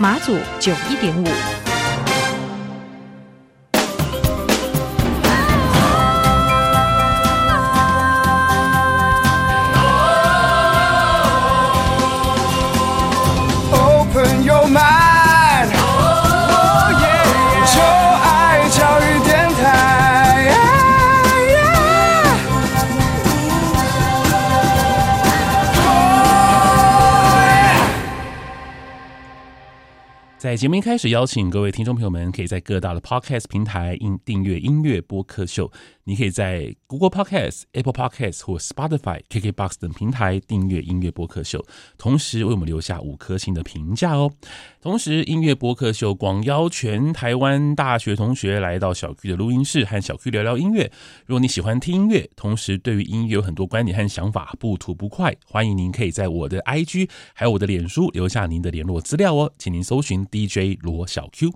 马祖九一点五。在节目一开始，邀请各位听众朋友们，可以在各大的 Podcast 平台订订阅音乐播客秀。你可以在 Google Podcast、Apple Podcast 或 Spotify、KKBox 等平台订阅音乐播客秀，同时为我们留下五颗星的评价哦。同时，音乐播客秀广邀全台湾大学同学来到小 Q 的录音室，和小 Q 聊聊音乐。如果你喜欢听音乐，同时对于音乐有很多观点和想法，不吐不快，欢迎您可以在我的 IG 还有我的脸书留下您的联络资料哦。请您搜寻 DJ 罗小 Q。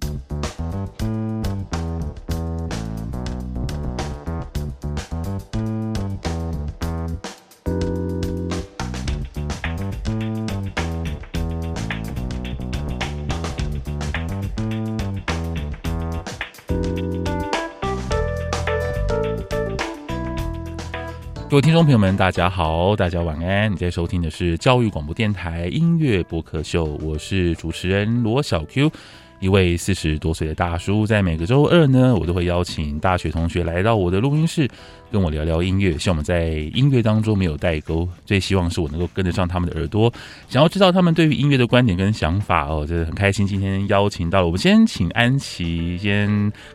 各位听众朋友们，大家好，大家晚安。你在收听的是教育广播电台音乐播客秀，我是主持人罗小 Q。一位四十多岁的大叔，在每个周二呢，我都会邀请大学同学来到我的录音室，跟我聊聊音乐。希望我们在音乐当中没有代沟，最希望是我能够跟得上他们的耳朵，想要知道他们对于音乐的观点跟想法哦。真的很开心，今天邀请到了，我们先请安琪先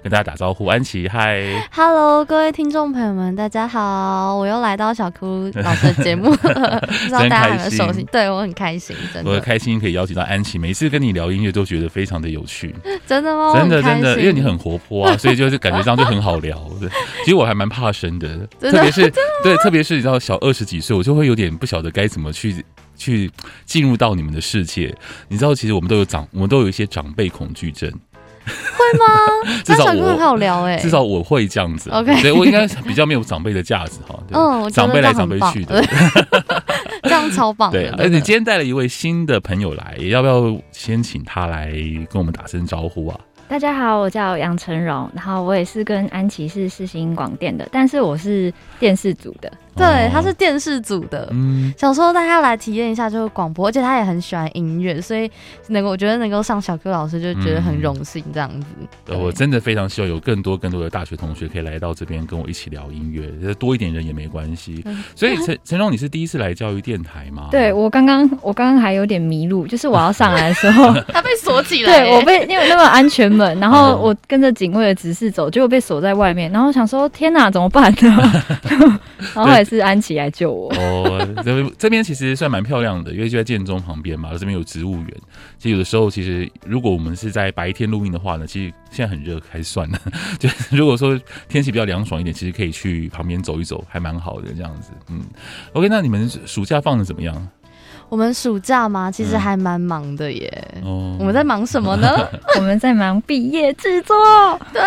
跟大家打招呼。安琪，嗨，Hello，各位听众朋友们，大家好，我又来到小 Q 老师的节目，不知道大家有没有熟悉？对我很开心，真的，我很开心可以邀请到安琪，每次跟你聊音乐都觉得非常的有趣。真的吗？真的真的，因为你很活泼啊，所以就是感觉这样就很好聊。对，其实我还蛮怕生的，特别是 对，特别是你知道小二十几岁，我就会有点不晓得该怎么去去进入到你们的世界。你知道，其实我们都有长，我们都有一些长辈恐惧症。会吗？至少我很好聊哎，至少我会这样子。OK，所以我应该比较没有长辈的架子哈。嗯，长辈来长辈去的。超棒！对，而且今天带了一位新的朋友来，要不要先请他来跟我们打声招呼啊？大家好，我叫杨成荣，然后我也是跟安琪是世新广电的，但是我是电视组的。对，他是电视组的，嗯，想说大家来体验一下就是广播，而且他也很喜欢音乐，所以能够我觉得能够上小 Q 老师就觉得很荣幸这样子。对，我真的非常希望有更多更多的大学同学可以来到这边跟我一起聊音乐，多一点人也没关系。所以陈陈荣，你是第一次来教育电台吗？对，我刚刚我刚刚还有点迷路，就是我要上来的时候，他被锁起来，对我被因为那个安全门，然后我跟着警卫的指示走，结果被锁在外面，然后想说天哪，怎么办呢？然后还是安琪来救我。哦，这这边其实算蛮漂亮的，因为就在建中旁边嘛，这边有植物园。其实有的时候，其实如果我们是在白天露营的话呢，其实现在很热，还是算了。就如果说天气比较凉爽一点，其实可以去旁边走一走，还蛮好的这样子。嗯，OK，那你们暑假放的怎么样？我们暑假嘛？其实还蛮忙的耶。哦，我们在忙什么呢？我们在忙毕业制作。对。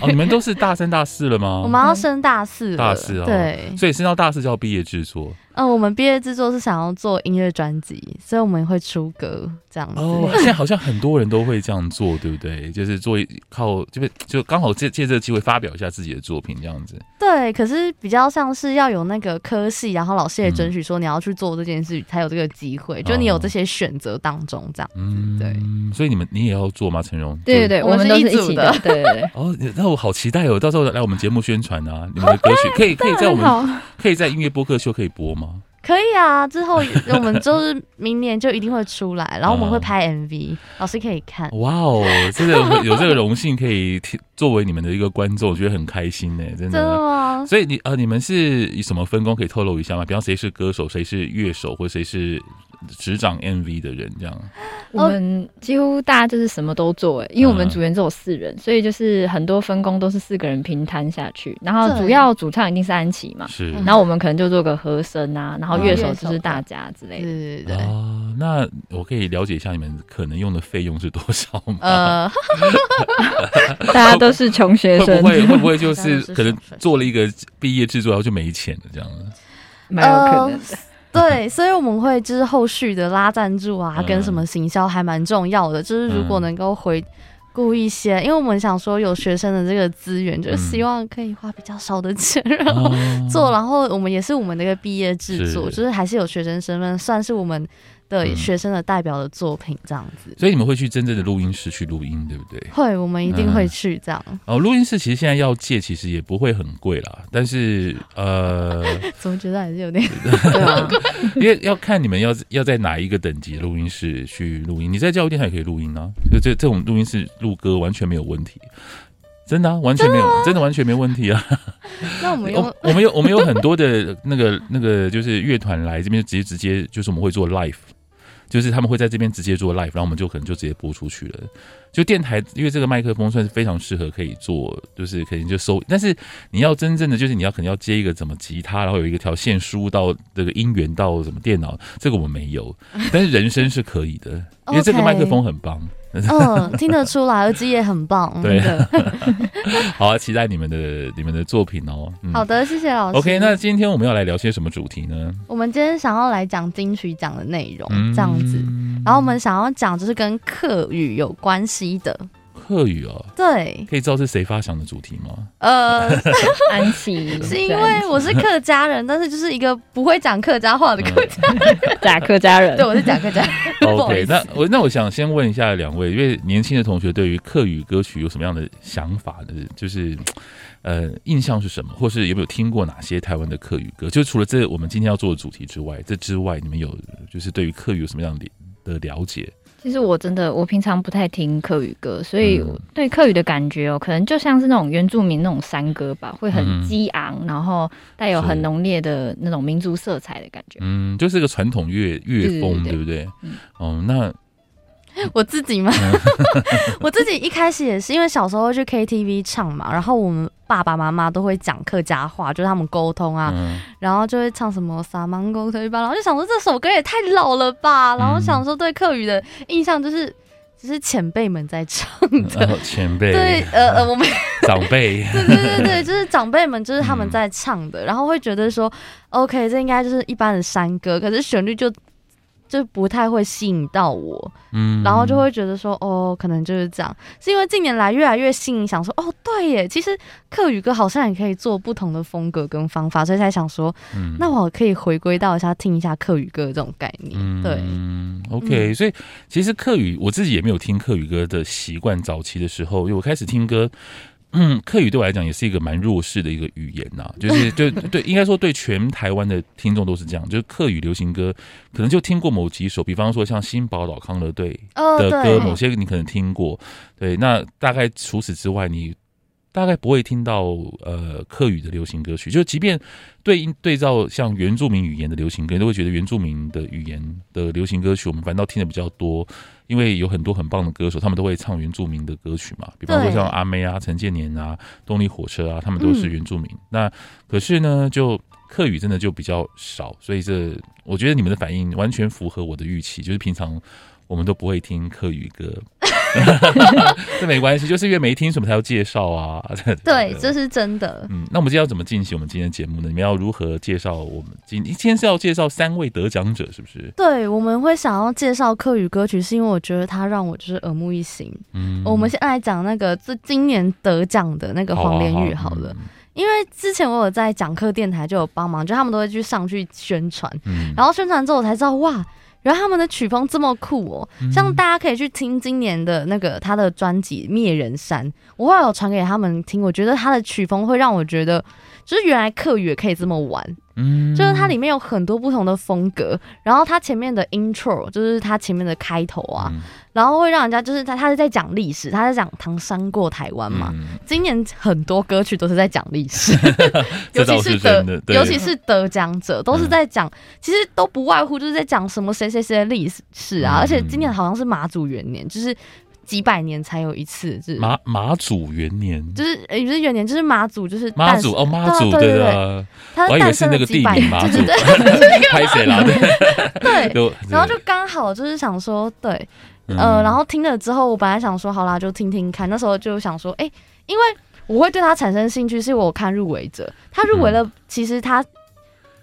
哦，你们都是大三、大四了吗？我们要升大四了。大四哦。对。所以升到大四叫毕业制作。嗯，我们毕业制作是想要做音乐专辑，所以我们会出歌这样子。哦，现在好像很多人都会这样做，对不对？就是做靠，就是就刚好借借这个机会发表一下自己的作品这样子。对，可是比较像是要有那个科系，然后老师也准许说你要去做这件事，才有这个机会。就你有这些选择当中这样子。嗯，对。所以你们你也要做吗？陈荣？对对对，我们都是一起的。对对对。哦，那我好期待哦！到时候来我们节目宣传啊，你们的歌曲可以可以在我们可以在音乐播客秀可以播吗？可以啊，之后我们就是明年就一定会出来，然后我们会拍 MV，、嗯、老师可以看。哇哦，真的有这个荣幸可以作为你们的一个观众，我觉得很开心呢，真的。真的吗？所以你呃，你们是以什么分工可以透露一下吗？比方谁是歌手，谁是乐手，或谁是执掌 MV 的人这样？我们几乎大家就是什么都做哎，因为我们组员只有四人，所以就是很多分工都是四个人平摊下去。然后主要主唱一定是安琪嘛，是。然后我们可能就做个和声啊，然后乐手就是大家之类的。对对对。哦，那我可以了解一下你们可能用的费用是多少吗？呃，大家都是穷学生，会不会会不会就是可能做了一个毕业制作然后就没钱了这样子？蛮有可能的。对，所以我们会就是后续的拉赞助啊，跟什么行销还蛮重要的。就是如果能够回顾一些，因为我们想说有学生的这个资源，就是希望可以花比较少的钱，然后做。然后我们也是我们的一个毕业制作，就是还是有学生身份，算是我们。的学生的代表的作品这样子，所以你们会去真正的录音室去录音，对不对？会，我们一定会去这样。哦，录音室其实现在要借，其实也不会很贵啦。但是呃，怎么觉得还是有点 对啊？因为要看你们要要在哪一个等级的录音室去录音。你在教育电台也可以录音啊，就这这种录音室录歌完全没有问题，真的啊，完全没有，真的完全没问题啊。那我们有，我们有我们有很多的那个那个就是乐团来这边直接直接就是我们会做 live。就是他们会在这边直接做 live，然后我们就可能就直接播出去了。就电台，因为这个麦克风算是非常适合可以做，就是可能就收。但是你要真正的，就是你要可能要接一个怎么吉他，然后有一个条线输入到这个音源到什么电脑，这个我们没有。但是人声是可以的，因为这个麦克风很棒。嗯，听得出来，耳机也很棒。对，好啊，期待你们的你们的作品哦。嗯、好的，谢谢老师。OK，那今天我们要来聊些什么主题呢？我们今天想要来讲金曲奖的内容，这样子。嗯、然后我们想要讲就是跟课语有关系的。客语哦，对，可以知道是谁发想的主题吗？呃，安琪，是因为我是客家人，但是就是一个不会讲客家话的客家人，假客家人。对，我是假客家人。OK，那我那我想先问一下两位，因为年轻的同学对于客语歌曲有什么样的想法呢？就是呃，印象是什么，或是有没有听过哪些台湾的客语歌？就除了这我们今天要做的主题之外，这之外，你们有就是对于客语有什么样的的了解？其实我真的，我平常不太听客语歌，所以对客语的感觉哦，可能就像是那种原住民那种山歌吧，会很激昂，然后带有很浓烈的那种民族色彩的感觉。嗯，就是一个传统乐乐风，对不对？嗯，哦，那。我自己嘛，我自己一开始也是因为小时候去 KTV 唱嘛，然后我们爸爸妈妈都会讲客家话，就是他们沟通啊，嗯、然后就会唱什么撒芒沟可以吧，然后就想说这首歌也太老了吧，然后想说对客语的印象就是就是前辈们在唱的，哦、前辈。对，呃呃，我们 长辈，对对对对，就是长辈们就是他们在唱的，嗯、然后会觉得说 OK，这应该就是一般的山歌，可是旋律就。就不太会吸引到我，嗯，然后就会觉得说，哦，可能就是这样，是因为近年来越来越吸引，想说，哦，对耶，其实客语歌好像也可以做不同的风格跟方法，所以才想说，嗯，那我可以回归到一下听一下客语歌的这种概念，嗯、对，嗯，OK，所以其实客语我自己也没有听客语歌的习惯，早期的时候，因为我开始听歌。嗯，客语对我来讲也是一个蛮弱势的一个语言呐、啊，就是就对，应该说对全台湾的听众都是这样，就是客语流行歌可能就听过某几首，比方说像新宝岛康乐队的歌，某些你可能听过，对，那大概除此之外你。大概不会听到呃客语的流行歌曲，就即便对应对照像原住民语言的流行歌，你都会觉得原住民的语言的流行歌曲，我们反倒听的比较多，因为有很多很棒的歌手，他们都会唱原住民的歌曲嘛，比方说像阿妹啊、陈建年啊、动力火车啊，他们都是原住民。嗯、那可是呢，就客语真的就比较少，所以这我觉得你们的反应完全符合我的预期，就是平常我们都不会听客语歌。这没关系，就是因为没听什么才要介绍啊。对，这是真的。嗯，那我们今天要怎么进行我们今天的节目呢？你们要如何介绍我们今今天是要介绍三位得奖者，是不是？对，我们会想要介绍客语歌曲，是因为我觉得它让我就是耳目一新。嗯，我们先来讲那个这今年得奖的那个黄连玉好了，好好好，因为之前我有在讲课电台就有帮忙，就他们都会去上去宣传，嗯，然后宣传之后我才知道哇。然后他们的曲风这么酷哦，像大家可以去听今年的那个他的专辑《灭人山》，我后来有传给他们听，我觉得他的曲风会让我觉得，就是原来客语也可以这么玩，嗯，就是它里面有很多不同的风格，然后它前面的 intro 就是它前面的开头啊，嗯、然后会让人家就是他他是在讲历史，他在讲唐山过台湾嘛。嗯、今年很多歌曲都是在讲历史，尤其是得尤其是得奖者都是在讲，嗯、其实都不外乎就是在讲什么谁谁谁的历史啊，嗯、而且今年好像是马祖元年，就是。几百年才有一次，是马马祖元年，就是也不是元年，就是马祖，就是妈祖哦，妈祖对对对，他还以为是那个地名马祖，拍谁了？对，然后就刚好就是想说，对，呃，然后听了之后，我本来想说，好啦，就听听看。那时候就想说，哎，因为我会对他产生兴趣，是因为我看入围者，他入围了，其实他。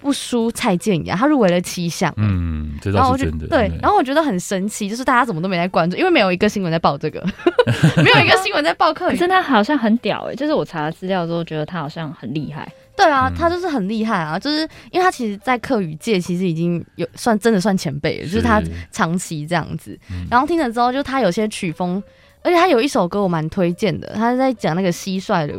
不输蔡健雅，他入围了七项。嗯，这倒是真的。对，然后我觉得很神奇，就是大家怎么都没来关注，因为没有一个新闻在报这个，没有一个新闻在报课。可是他好像很屌哎、欸，就是我查了资料之后，觉得他好像很厉害。对啊，他就是很厉害啊，就是因为他其实，在课语界其实已经有算真的算前辈了，是就是他长期这样子。然后听了之后，就他有些曲风，而且他有一首歌我蛮推荐的，他是在讲那个蟋蟀的。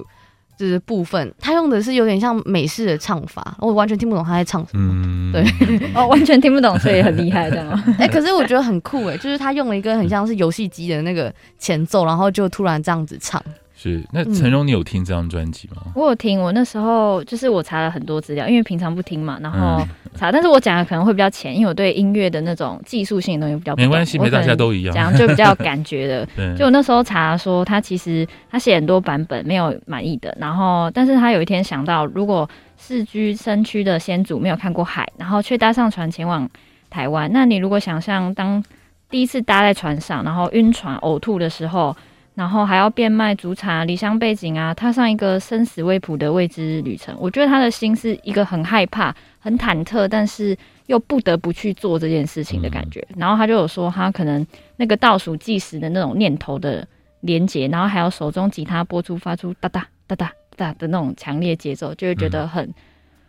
就是部分，他用的是有点像美式的唱法，我完全听不懂他在唱什么。嗯、对，哦，完全听不懂，所以很厉害，这样吗？哎、欸，可是我觉得很酷哎，就是他用了一个很像是游戏机的那个前奏，然后就突然这样子唱。是，那陈荣，你有听这张专辑吗？我有听，我那时候就是我查了很多资料，因为平常不听嘛，然后查，嗯、但是我讲的可能会比较浅，因为我对音乐的那种技术性的东西比较。没关系，没大家都一样，讲就比较有感觉的。对就我那时候查说，他其实他写很多版本没有满意的，然后但是他有一天想到，如果世居山区的先祖没有看过海，然后却搭上船前往台湾，那你如果想象当第一次搭在船上，然后晕船呕吐的时候。然后还要变卖祖产、离乡背景啊，踏上一个生死未卜的未知旅程。我觉得他的心是一个很害怕、很忐忑，但是又不得不去做这件事情的感觉。然后他就有说，他可能那个倒数计时的那种念头的连结，然后还有手中吉他拨出发出哒哒哒哒哒的那种强烈节奏，就会觉得很，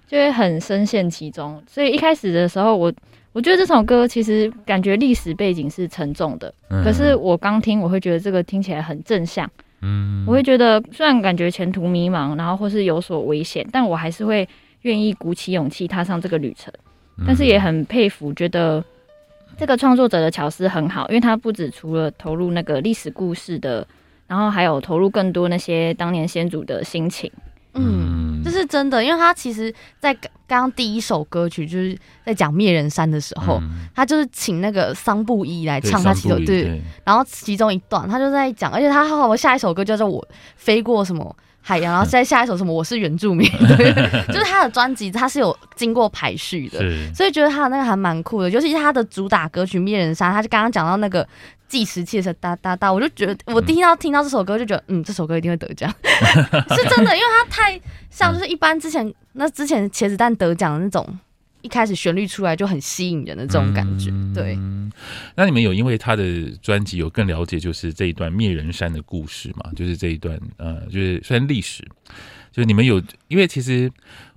就会很深陷其中。所以一开始的时候，我。我觉得这首歌其实感觉历史背景是沉重的，嗯、可是我刚听，我会觉得这个听起来很正向。嗯，我会觉得虽然感觉前途迷茫，然后或是有所危险，但我还是会愿意鼓起勇气踏上这个旅程。但是也很佩服，觉得这个创作者的巧思很好，因为他不止除了投入那个历史故事的，然后还有投入更多那些当年先祖的心情。嗯，这是真的，因为他其实，在刚刚第一首歌曲就是在讲灭人山的时候，嗯、他就是请那个桑布伊来唱他其中对，对，然后其中一段他就在讲，而且他好好下一首歌叫做我飞过什么海洋，然后再下一首什么我是原住民，对，就是他的专辑他是有经过排序的，所以觉得他的那个还蛮酷的，尤其是他的主打歌曲灭人杀，他就刚刚讲到那个。计时器是哒哒哒，我就觉得我听到听到这首歌就觉得，嗯，这首歌一定会得奖，是真的，因为它太像就是一般之前那之前茄子蛋得奖的那种，一开始旋律出来就很吸引人的这种感觉。对，那你们有因为他的专辑有更了解就是这一段灭人山的故事嘛？就是这一段呃，就是虽然历史，就是你们有，因为其实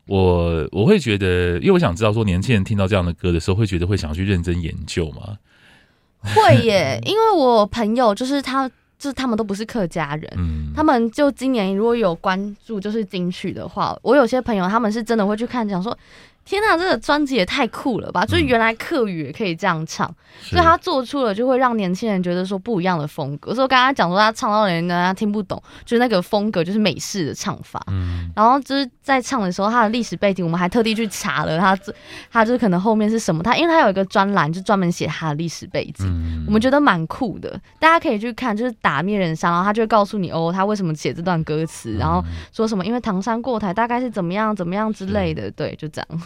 我我会觉得，因为我想知道说年轻人听到这样的歌的时候，会觉得会想去认真研究吗？会耶，因为我朋友就是他，就是他们都不是客家人，嗯，他们就今年如果有关注就是金曲的话，我有些朋友他们是真的会去看，讲说。天呐，这个专辑也太酷了吧！就是原来客语也可以这样唱，嗯、所以他做出了就会让年轻人觉得说不一样的风格。所以我刚刚讲说他唱到人家听不懂，就是那个风格就是美式的唱法。嗯，然后就是在唱的时候，他的历史背景我们还特地去查了他，他就是可能后面是什么？他因为他有一个专栏，就专门写他的历史背景，嗯、我们觉得蛮酷的。大家可以去看，就是打灭人山，然后他就会告诉你哦，他为什么写这段歌词，嗯、然后说什么因为唐山过台大概是怎么样怎么样之类的，对，就这样。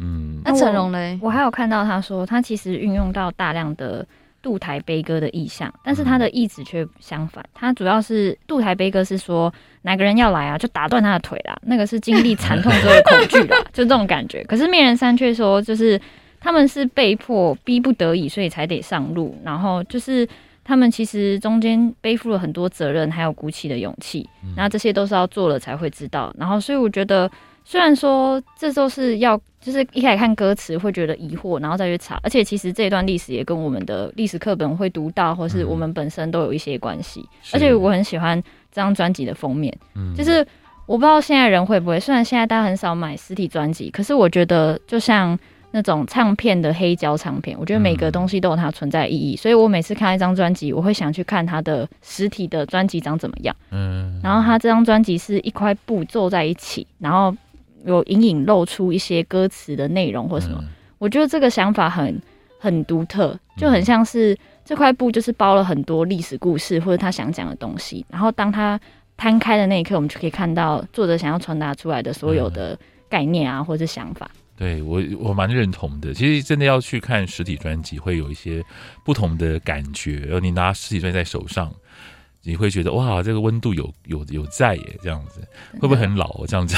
嗯，那成龙呢？我还有看到他说，他其实运用到大量的渡台悲歌的意象，但是他的意旨却相反。他主要是渡台悲歌是说哪个人要来啊，就打断他的腿啦，那个是经历惨痛之后的恐惧啦，就这种感觉。可是面人山却说，就是他们是被迫、逼不得已，所以才得上路。然后就是他们其实中间背负了很多责任，还有鼓起的勇气。那这些都是要做了才会知道。然后所以我觉得。虽然说这都是要，就是一开始看歌词会觉得疑惑，然后再去查，而且其实这一段历史也跟我们的历史课本会读到，或是我们本身都有一些关系。嗯、而且我很喜欢这张专辑的封面，嗯、就是我不知道现在人会不会，虽然现在大家很少买实体专辑，可是我觉得就像那种唱片的黑胶唱片，我觉得每个东西都有它存在的意义，嗯、所以我每次看一张专辑，我会想去看它的实体的专辑长怎么样。嗯，然后它这张专辑是一块布皱在一起，然后有隐隐露出一些歌词的内容或什么，嗯、我觉得这个想法很很独特，就很像是这块布就是包了很多历史故事或者他想讲的东西，然后当他。摊开的那一刻，我们就可以看到作者想要传达出来的所有的概念啊，或者想法。对我，我蛮认同的。其实真的要去看实体专辑，会有一些不同的感觉。然后你拿实体专辑在手上。你会觉得哇，这个温度有有有在耶，这样子会不会很老？这样子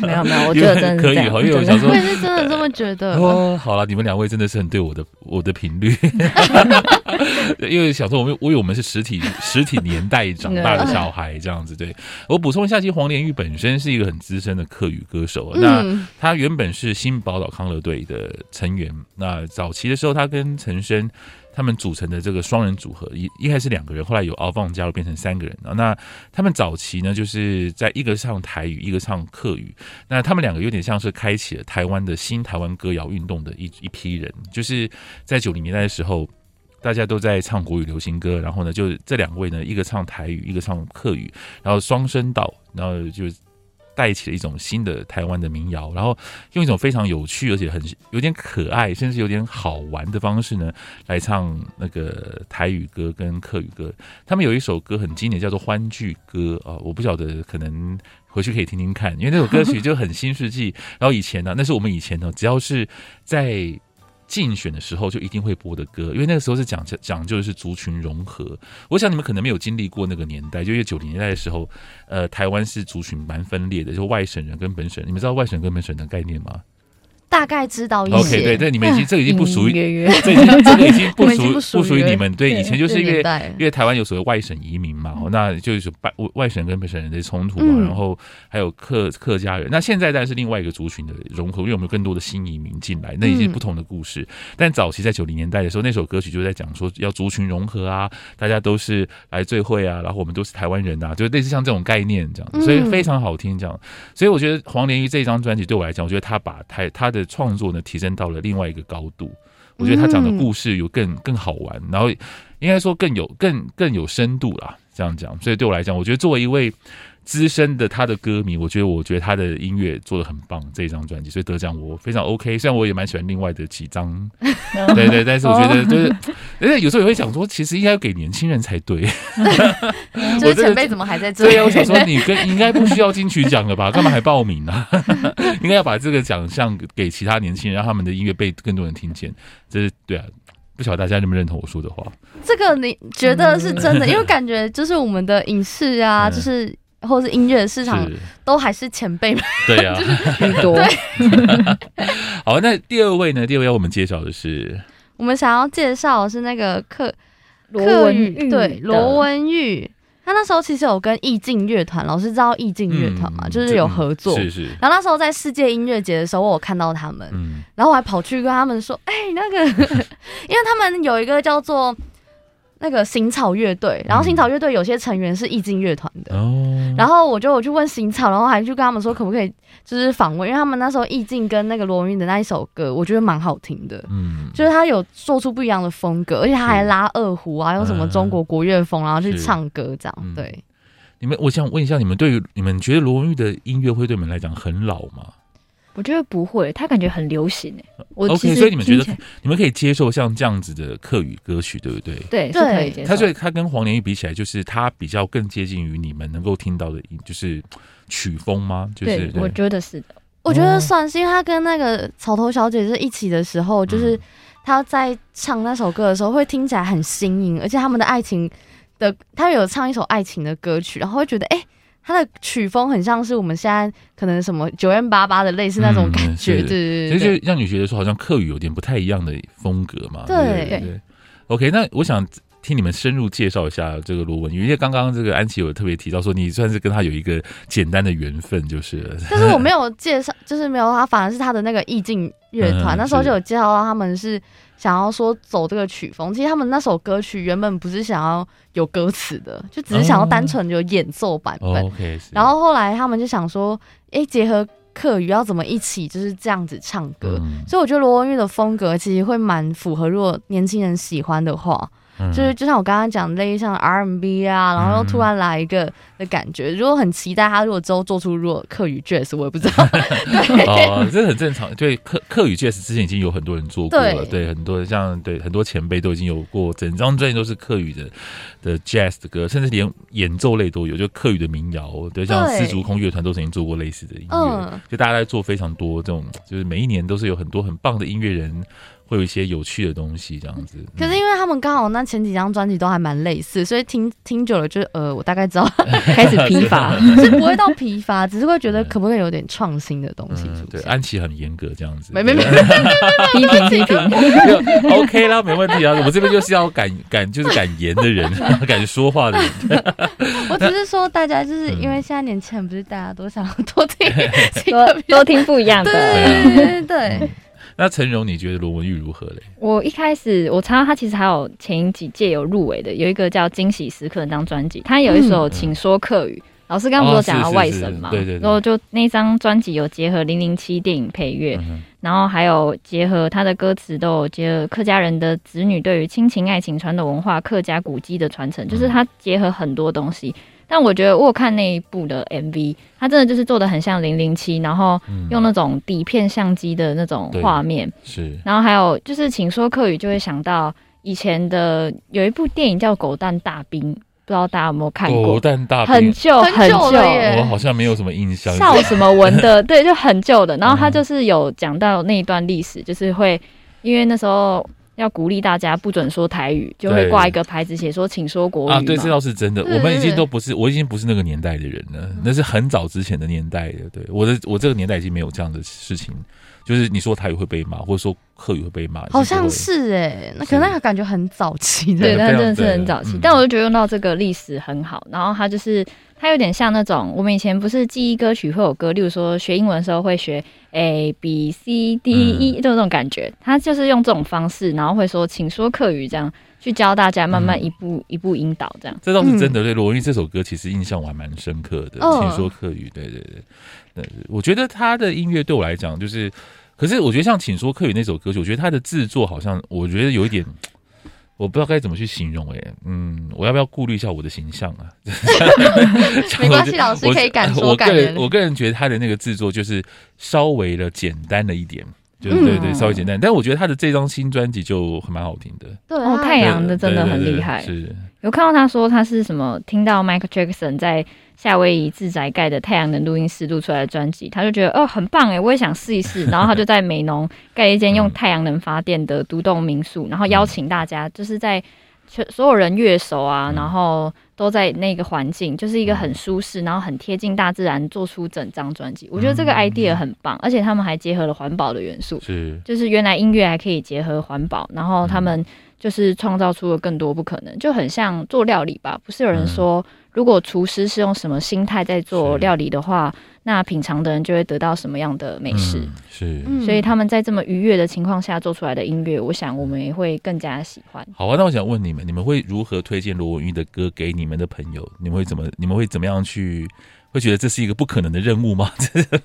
没有没有，我觉得真的可以哈，因为我想说，我也是真的这么觉得。哦，好了，你们两位真的是很对我的我的频率，因为想说我们我以为我们是实体实体年代长大的小孩，这样子。对，我补充一下，其实黄连玉本身是一个很资深的客语歌手，那他原本是新宝岛康乐队的成员，那早期的时候他跟陈升。他们组成的这个双人组合，一一开始两个人，后来有敖放加入变成三个人啊。那他们早期呢，就是在一个唱台语，一个唱客语。那他们两个有点像是开启了台湾的新台湾歌谣运动的一一批人，就是在九零年代的时候，大家都在唱国语流行歌，然后呢，就这两位呢，一个唱台语，一个唱客语，然后双声道，然后就。带起了一种新的台湾的民谣，然后用一种非常有趣而且很有点可爱，甚至有点好玩的方式呢，来唱那个台语歌跟客语歌。他们有一首歌很经典，叫做《欢聚歌》啊，我不晓得，可能回去可以听听看，因为那首歌曲就很新世纪。然后以前呢，那是我们以前呢，只要是在。竞选的时候就一定会播的歌，因为那个时候是讲讲究的是族群融合。我想你们可能没有经历过那个年代，就因为九零年代的时候，呃，台湾是族群蛮分裂的，就外省人跟本省人。你们知道外省跟本省人的概念吗？大概知道一些。OK，对，这你们已经这已经不属于，这已经这个已经不属 不属于你们。对，以前就是因为因为台湾有所谓外省移民嘛，那就是外外省跟本省人的冲突嘛，然后还有客客家人。那现在当然是另外一个族群的融合，因为我们有更多的新移民进来，那已经不同的故事。但早期在九零年代的时候，那首歌曲就在讲说要族群融合啊，大家都是来聚会啊，然后我们都是台湾人啊，就类似像这种概念这样，所以非常好听这样。所以我觉得黄连玉这张专辑对我来讲，我觉得他把台他的。创作呢，提升到了另外一个高度，我觉得他讲的故事有更更好玩，然后应该说更有更更有深度啦。这样讲，所以对我来讲，我觉得作为一位。资深的他的歌迷，我觉得，我觉得他的音乐做的很棒，这一张专辑，所以得奖我非常 OK。虽然我也蛮喜欢另外的几张，对对，但是我觉得就是，而且有时候也会想说，其实应该要给年轻人才对。就是前辈怎么还在这里？对呀，我想说，你跟应该不需要金曲奖了吧？干嘛还报名呢？应该要把这个奖项给其他年轻人，让他们的音乐被更多人听见。这是对啊，不晓得大家认不认同我说的话？这个你觉得是真的？因为感觉就是我们的影视啊，就是。或是音乐市场都还是前辈们，对呀、啊，很多。好，那第二位呢？第二位要我们介绍的是，我们想要介绍的是那个客罗文玉，对，罗文玉。他那时候其实有跟意境乐团，老师知道意境乐团嘛？嗯、就是有合作，是是。然后那时候在世界音乐节的时候，我有看到他们，嗯、然后我还跑去跟他们说：“哎、欸，那个，因为他们有一个叫做。”那个行草乐队，然后行草乐队有些成员是意境乐团的，嗯、然后我就我去问行草，然后还去跟他们说可不可以就是访问，因为他们那时候意境跟那个罗文玉的那一首歌，我觉得蛮好听的，嗯，就是他有做出不一样的风格，而且他还拉二胡啊，用什么中国国乐风，然后去唱歌这样，嗯、对。你们，我想问一下，你们对于你们觉得罗文玉的音乐会对你们来讲很老吗？我觉得不会，他感觉很流行诶。我 OK，所以你们觉得你们可以接受像这样子的客语歌曲，对不对？对，是可以接受。他所以他跟黄连玉比起来，就是他比较更接近于你们能够听到的，就是曲风吗？就是我觉得是的。我觉得算是，因为他跟那个草头小姐是一起的时候，就是他在唱那首歌的时候，会听起来很新颖，而且他们的爱情的，他有唱一首爱情的歌曲，然后会觉得哎。欸他的曲风很像是我们现在可能什么九 M 八八的类似那种感觉，对对对，所以就让你觉得说好像客语有点不太一样的风格嘛。对对，对，对。OK，那我想听你们深入介绍一下这个罗文玉，因为刚刚这个安琪有特别提到说，你算是跟他有一个简单的缘分，就是。但是我没有介绍，就是没有他，反而是他的那个意境乐团，嗯、那时候就有介绍到他们是想要说走这个曲风。其实他们那首歌曲原本不是想要有歌词的，就只是想要单纯有演奏版本。然后后来他们就想说，哎，结合客语要怎么一起就是这样子唱歌？嗯、所以我觉得罗文玉的风格其实会蛮符合，如果年轻人喜欢的话。就是就像我刚刚讲，类似像 RMB 啊，然后又突然来一个的感觉。如果很期待他，如果之后做出如果客语 Jazz，我也不知道。对哦，这很正常。对，客客语 Jazz 之前已经有很多人做过了，对，对很多像对很多前辈都已经有过，整张专辑都是客语的的 Jazz 的歌，甚至连演奏类都有，就客语的民谣。对，像丝竹空乐团都曾经做过类似的音乐，嗯、就大家在做非常多这种，就是每一年都是有很多很棒的音乐人。会有一些有趣的东西，这样子。可是因为他们刚好那前几张专辑都还蛮类似，所以听听久了就呃，我大概知道 开始疲乏，是不会到疲乏，只是会觉得可不可以有点创新的东西出现。对，安琪很严格这样子。没没没，批评批评。OK 啦，没问题啊。我这边就是要敢敢就是敢言的人，敢说话的人。我只是说大家就是因为现在年轻人不是大家都想多听多多听不一样的。对对对。那陈蓉，你觉得罗文玉如何嘞？我一开始我查到他其实还有前几届有入围的，有一个叫《惊喜时刻》那张专辑，他有一首《请说客语》。嗯、老师刚刚不是讲到外省嘛？对对。然后就那张专辑有结合《零零七》电影配乐，嗯、然后还有结合他的歌词都有结合客家人的子女对于亲情、爱情、传统文化、客家古迹的传承，就是他结合很多东西。但我觉得我有看那一部的 MV，它真的就是做的很像零零七，然后用那种底片相机的那种画面，是。然后还有就是，请说客语就会想到以前的有一部电影叫《狗蛋大兵》，不知道大家有没有看过？狗蛋大兵很旧很旧，我好像没有什么印象。邵什么文的，对，就很旧的。然后他就是有讲到那一段历史，就是会因为那时候。要鼓励大家不准说台语，就会挂一个牌子写说，请说国语啊。对，这倒是真的。我们已经都不是，我已经不是那个年代的人了，那是很早之前的年代了。对，我的我这个年代已经没有这样的事情，就是你说台语会被骂，或者说客语会被骂。好像是哎、欸，那可能那个感觉很早期的，对，那真的是很早期。但我就觉得用到这个历史很好，然后它就是。它有点像那种我们以前不是记忆歌曲会有歌，例如说学英文的时候会学 A B C D E，就那种感觉。他就是用这种方式，然后会说，请说客语，这样去教大家，慢慢一步一步引导，这样。这倒是真的。对罗文玉这首歌，其实印象我还蛮深刻的。请说客语，对对对，对，我觉得他的音乐对我来讲，就是，可是我觉得像请说客语那首歌曲，我觉得他的制作好像，我觉得有一点。我不知道该怎么去形容哎、欸，嗯，我要不要顾虑一下我的形象啊？没关系，老师可以敢说敢言。我个人觉得他的那个制作就是稍微的简单了一点，就是对对，稍微简单。但我觉得他的这张新专辑就蛮好听的。对，哦，太阳的真的很厉害。是，有看到他说他是什么？听到 Michael Jackson 在。夏威夷自宅盖的太阳能录音室录出来的专辑，他就觉得哦很棒哎，我也想试一试。然后他就在美浓盖了一间用太阳能发电的独栋民宿，然后邀请大家就是在全所有人乐手啊，然后都在那个环境，就是一个很舒适，然后很贴近大自然，做出整张专辑。我觉得这个 idea 很棒，而且他们还结合了环保的元素，是就是原来音乐还可以结合环保，然后他们就是创造出了更多不可能，就很像做料理吧？不是有人说。如果厨师是用什么心态在做料理的话，那品尝的人就会得到什么样的美食？嗯、是，所以他们在这么愉悦的情况下做出来的音乐，我想我们也会更加喜欢。好啊，那我想问你们，你们会如何推荐罗文玉的歌给你们的朋友？你们会怎么？你们会怎么样去？会觉得这是一个不可能的任务吗？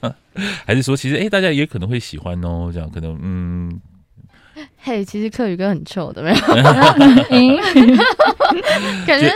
还是说，其实哎、欸，大家也可能会喜欢哦？这样可能嗯。嘿，其实客语歌很臭的，没有？感觉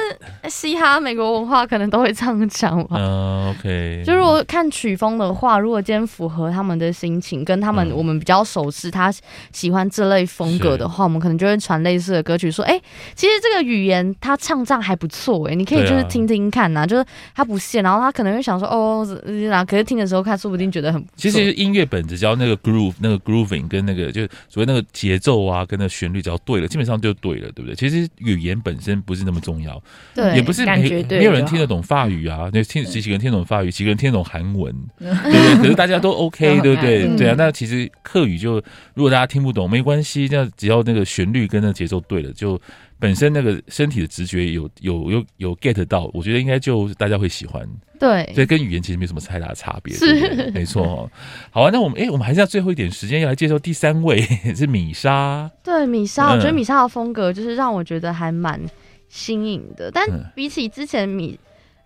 嘻哈美国文化可能都会这样讲吧。Uh, OK，就如果看曲风的话，如果今天符合他们的心情，跟他们我们比较熟悉，他喜欢这类风格的话，我们可能就会传类似的歌曲，说：“哎、欸，其实这个语言他唱唱还不错，哎，你可以就是听听看呐、啊，就是他不限，然后他可能会想说：哦，然后可是听的时候，他说不定觉得很……其实音乐本质只要那个 groove，那个 grooving 跟那个就是所谓那个节奏啊，跟那旋律只要对了，基本上就对了，对不对？其实语言本身不是那么重要，对，也不是没，没有人听得懂法语啊，那听几几个人听得懂法语，几个人听得懂韩文，对不对？可是大家都 OK，对不对？对啊，那其实课语就如果大家听不懂没关系，那只要那个旋律跟那节奏对了，就本身那个身体的直觉有有有有 get 到，我觉得应该就大家会喜欢。对，所以跟语言其实没什么太大的差别，是没错哦。好啊，那我们哎，我们还是要最后一点时间要来介绍第三位 是米莎。对，米莎，我觉得米莎的风格就是让我觉得还蛮新颖的。但比起之前米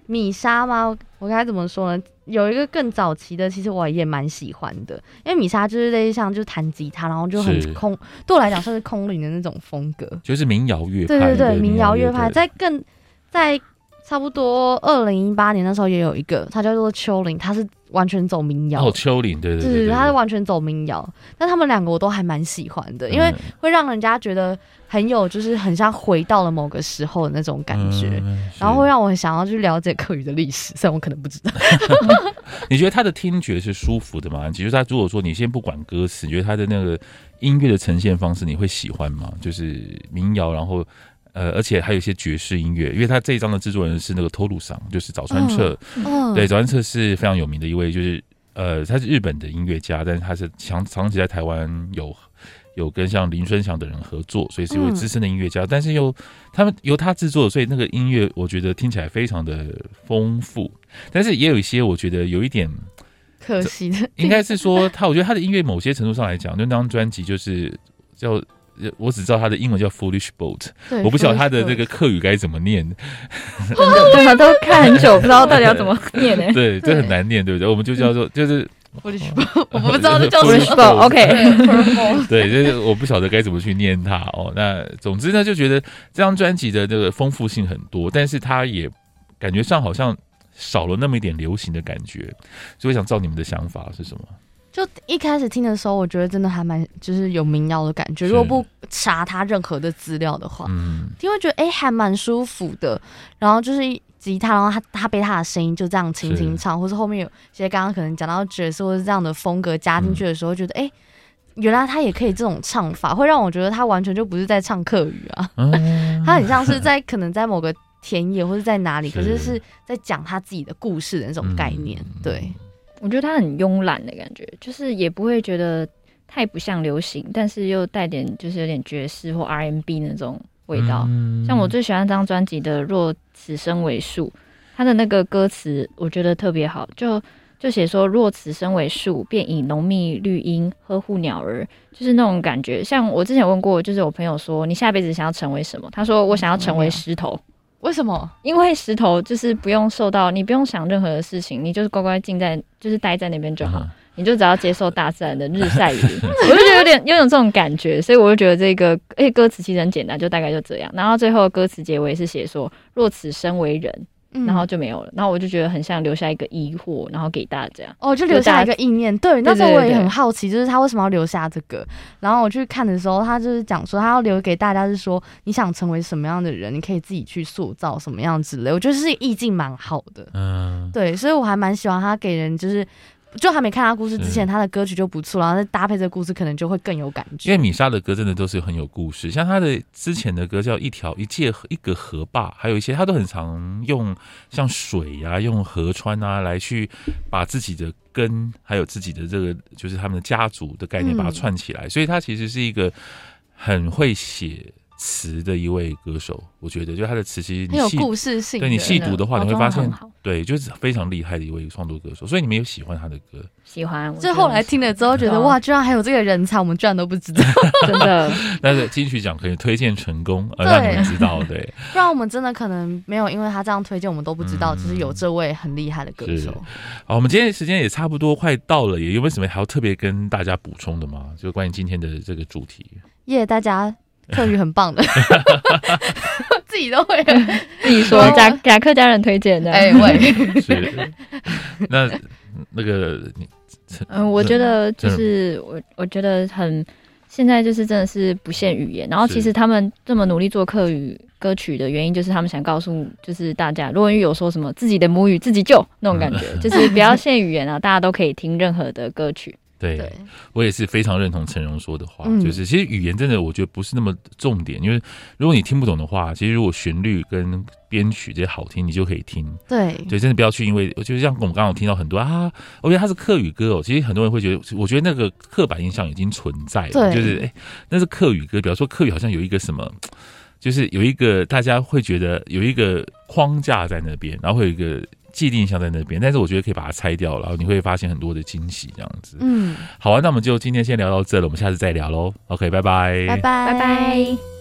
米莎吗，我该怎么说呢？有一个更早期的，其实我也蛮喜欢的，因为米莎就是类似像就是弹吉他，然后就很空，对我来讲算是空灵的那种风格，就是民谣乐派。对对对，民谣乐派，在更在。差不多二零一八年的时候也有一个，他叫做秋玲，他是完全走民谣。哦，秋玲，对对对，他是完全走民谣。但他们两个我都还蛮喜欢的，因为会让人家觉得很有，就是很像回到了某个时候的那种感觉，嗯、然后会让我想要去了解客语的历史，虽然我可能不知道。你觉得他的听觉是舒服的吗？其实他如果说你先不管歌词，你觉得他的那个音乐的呈现方式你会喜欢吗？就是民谣，然后。呃，而且还有一些爵士音乐，因为他这一张的制作人是那个托鲁桑，就是早川彻。嗯，对，早川彻是非常有名的一位，就是呃，他是日本的音乐家，但是他是长长期在台湾有有跟像林春祥等人合作，所以是一位资深的音乐家。嗯、但是又他们由他制作，所以那个音乐我觉得听起来非常的丰富，但是也有一些我觉得有一点可惜的，应该是说他，我觉得他的音乐某些程度上来讲，就那张专辑就是叫。我只知道他的英文叫 Foolish Boat，我不晓得他的这个客语该怎么念。对啊，都看很久，不知道到底要怎么 念呢？对，这很难念，对不对？我们就叫做就是 Foolish Boat，我不知道这叫什么。OK，对，就是我不晓得该怎么去念它哦。那总之呢，就觉得这张专辑的这个丰富性很多，但是它也感觉上好像少了那么一点流行的感觉。所以我想知道你们的想法是什么？就一开始听的时候，我觉得真的还蛮就是有民谣的感觉。如果不查他任何的资料的话，嗯，听会觉得哎、欸、还蛮舒服的。然后就是吉他，然后他他被他的声音就这样轻轻唱，或是后面有些刚刚可能讲到爵士或是这样的风格加进去的时候，觉得哎、欸，原来他也可以这种唱法，会让我觉得他完全就不是在唱客语啊，他很像是在可能在某个田野或者在哪里，可是是在讲他自己的故事的那种概念，对。我觉得他很慵懒的感觉，就是也不会觉得太不像流行，但是又带点就是有点爵士或 R&B 那种味道。嗯、像我最喜欢这张专辑的《若此生为树》，他的那个歌词我觉得特别好，就就写说“若此生为树，便以浓密绿荫呵护鸟儿”，就是那种感觉。像我之前问过，就是我朋友说你下辈子想要成为什么？他说我想要成为石头。为什么？因为石头就是不用受到，你不用想任何的事情，你就是乖乖静在，就是待在那边就好，嗯、你就只要接受大自然的日晒雨淋。我就觉得有点有种这种感觉，所以我就觉得这个，哎，歌词其实很简单，就大概就这样。然后最后歌词结尾是写说：“若此生为人。”然后就没有了，然后我就觉得很像留下一个疑惑，然后给大家哦，就留下一个意念。对，那时候我也很好奇，就是他为什么要留下这个。然后我去看的时候，他就是讲说他要留给大家是说，你想成为什么样的人，你可以自己去塑造什么样之类。我觉得是意境蛮好的，嗯，对，所以我还蛮喜欢他给人就是。就还没看他故事之前，他的歌曲就不错，然后再搭配这个故事，可能就会更有感觉。因为米莎的歌真的都是很有故事，像他的之前的歌叫《一条一界一个河坝》，还有一些他都很常用像水啊、用河川啊来去把自己的根，还有自己的这个就是他们的家族的概念把它串起来，嗯、所以他其实是一个很会写词的一位歌手，我觉得，就他的词其实你很有故事性，对你细读的话，你会发现，对，就是非常厉害的一位创作歌手。所以你们有喜欢他的歌？喜欢。就后来听了之后，觉得哇，居然还有这个人才，我们居然都不知道，真的。但是金曲奖可以推荐成功，而让你们知道，对。不然我们真的可能没有，因为他这样推荐，我们都不知道，就是有这位很厉害的歌手。好，我们今天时间也差不多快到了，也有没有什么还要特别跟大家补充的吗？就关于今天的这个主题。耶，大家。客语很棒的，自己都会。自己说，假假客家人推荐的。哎喂，是。那那个你嗯，我觉得就是我我觉得很现在就是真的是不限语言，然后其实他们这么努力做客语歌曲的原因，就是他们想告诉就是大家，如果有说什么自己的母语自己救那种感觉，就是不要限语言啊，大家都可以听任何的歌曲。对，我也是非常认同陈荣说的话，嗯就是其实语言真的我觉得不是那么重点，因为如果你听不懂的话，其实如果旋律跟编曲这些好听，你就可以听。对对，真的不要去，因为就是像我们刚刚有听到很多啊，我觉得它是客语歌哦。其实很多人会觉得，我觉得那个刻板印象已经存在了，就是哎，那是客语歌。比方说客语好像有一个什么，就是有一个大家会觉得有一个框架在那边，然后会有一个既定印象在那边。但是我觉得可以把它拆掉，然后你会发现很多的惊喜，这样子。嗯，好啊，那我们就今天先聊到这了，我们下次再聊喽。OK，拜拜，拜拜拜拜。